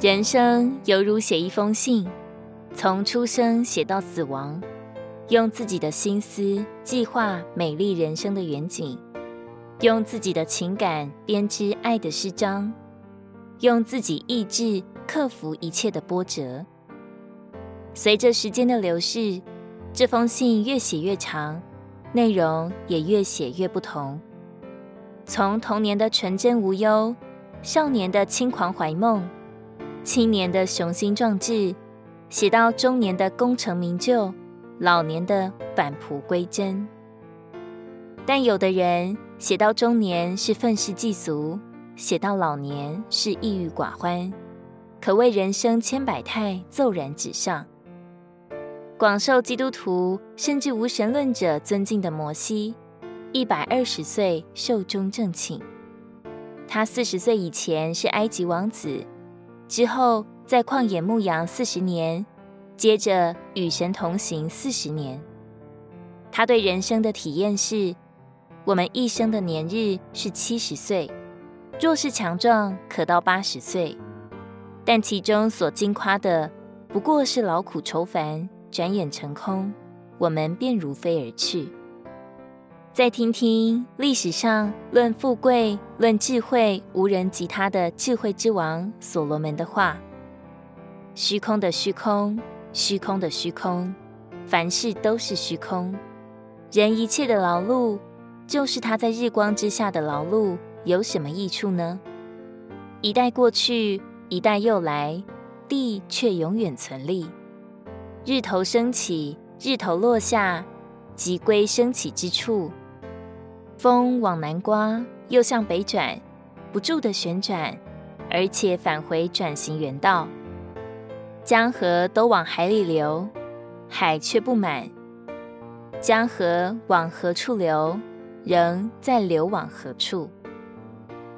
人生犹如写一封信，从出生写到死亡，用自己的心思计划美丽人生的远景，用自己的情感编织爱的诗章，用自己意志克服一切的波折。随着时间的流逝，这封信越写越长，内容也越写越不同。从童年的纯真无忧，少年的轻狂怀梦，青年的雄心壮志，写到中年的功成名就，老年的返璞归真。但有的人写到中年是愤世嫉俗，写到老年是抑郁寡欢，可谓人生千百态，骤然纸上。广受基督徒甚至无神论者尊敬的摩西，一百二十岁寿终正寝。他四十岁以前是埃及王子，之后在旷野牧羊四十年，接着与神同行四十年。他对人生的体验是：我们一生的年日是七十岁，若是强壮，可到八十岁，但其中所矜夸的不过是劳苦愁烦。转眼成空，我们便如飞而去。再听听历史上论富贵、论智慧无人及他的智慧之王所罗门的话：虚空的虚空，虚空的虚空，凡事都是虚空。人一切的劳碌，就是他在日光之下的劳碌，有什么益处呢？一代过去，一代又来，地却永远存立。日头升起，日头落下，即归升起之处。风往南刮，又向北转，不住地旋转，而且返回转行原道。江河都往海里流，海却不满。江河往何处流，仍在流往何处。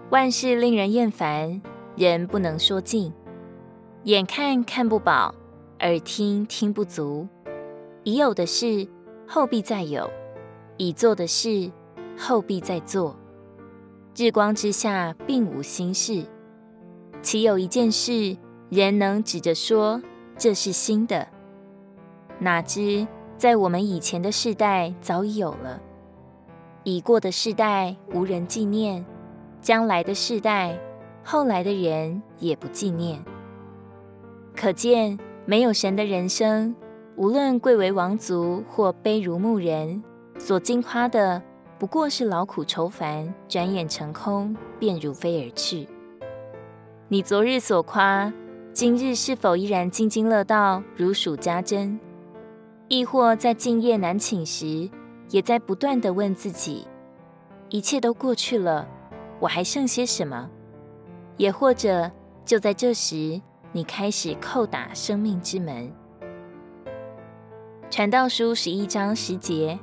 万事令人厌烦，人不能说尽。眼看看不饱。耳听听不足，已有的事后必再有，已做的事后必再做。日光之下并无新事，岂有一件事人能指着说这是新的？哪知在我们以前的世代早已有了，已过的世代无人纪念，将来的世代后来的人也不纪念。可见。没有神的人生，无论贵为王族或卑如牧人，所矜夸的不过是劳苦愁烦，转眼成空，便如飞而去。你昨日所夸，今日是否依然津津乐道，如数家珍？亦或在静夜难寝时，也在不断地问自己：一切都过去了，我还剩些什么？也或者就在这时，你开始叩打生命之门。传道书十一章十节，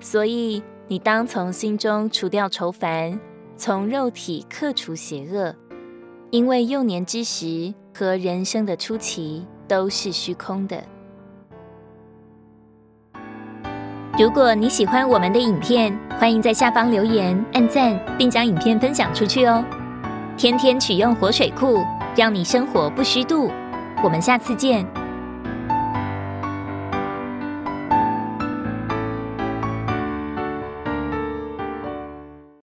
所以你当从心中除掉愁烦，从肉体克除邪恶，因为幼年之时和人生的初期都是虚空的。如果你喜欢我们的影片，欢迎在下方留言、按赞，并将影片分享出去哦。天天取用活水库。让你生活不虚度，我们下次见。